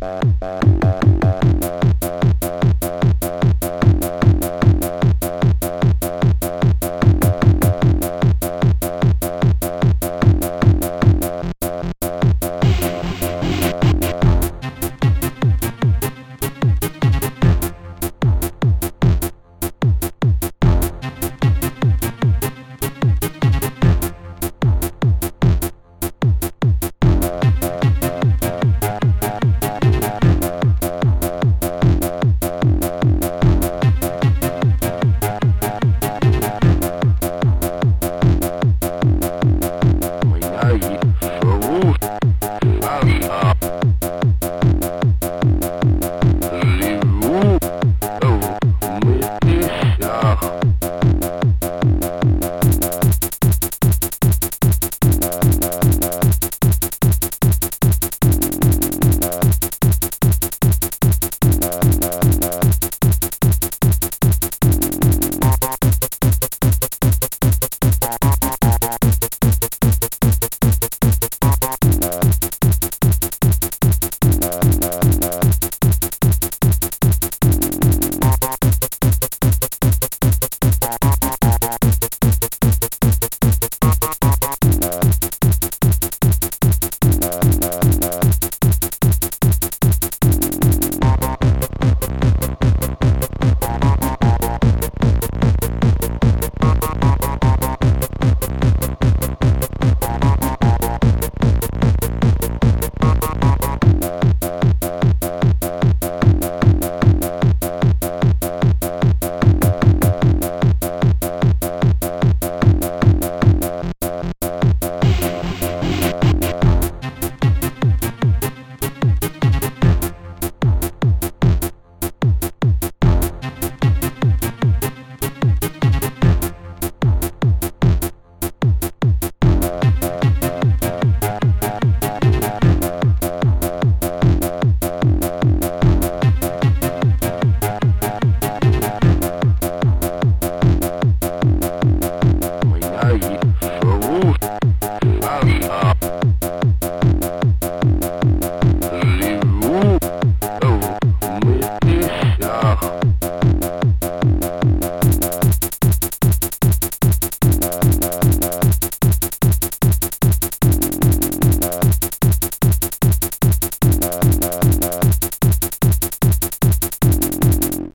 Bye.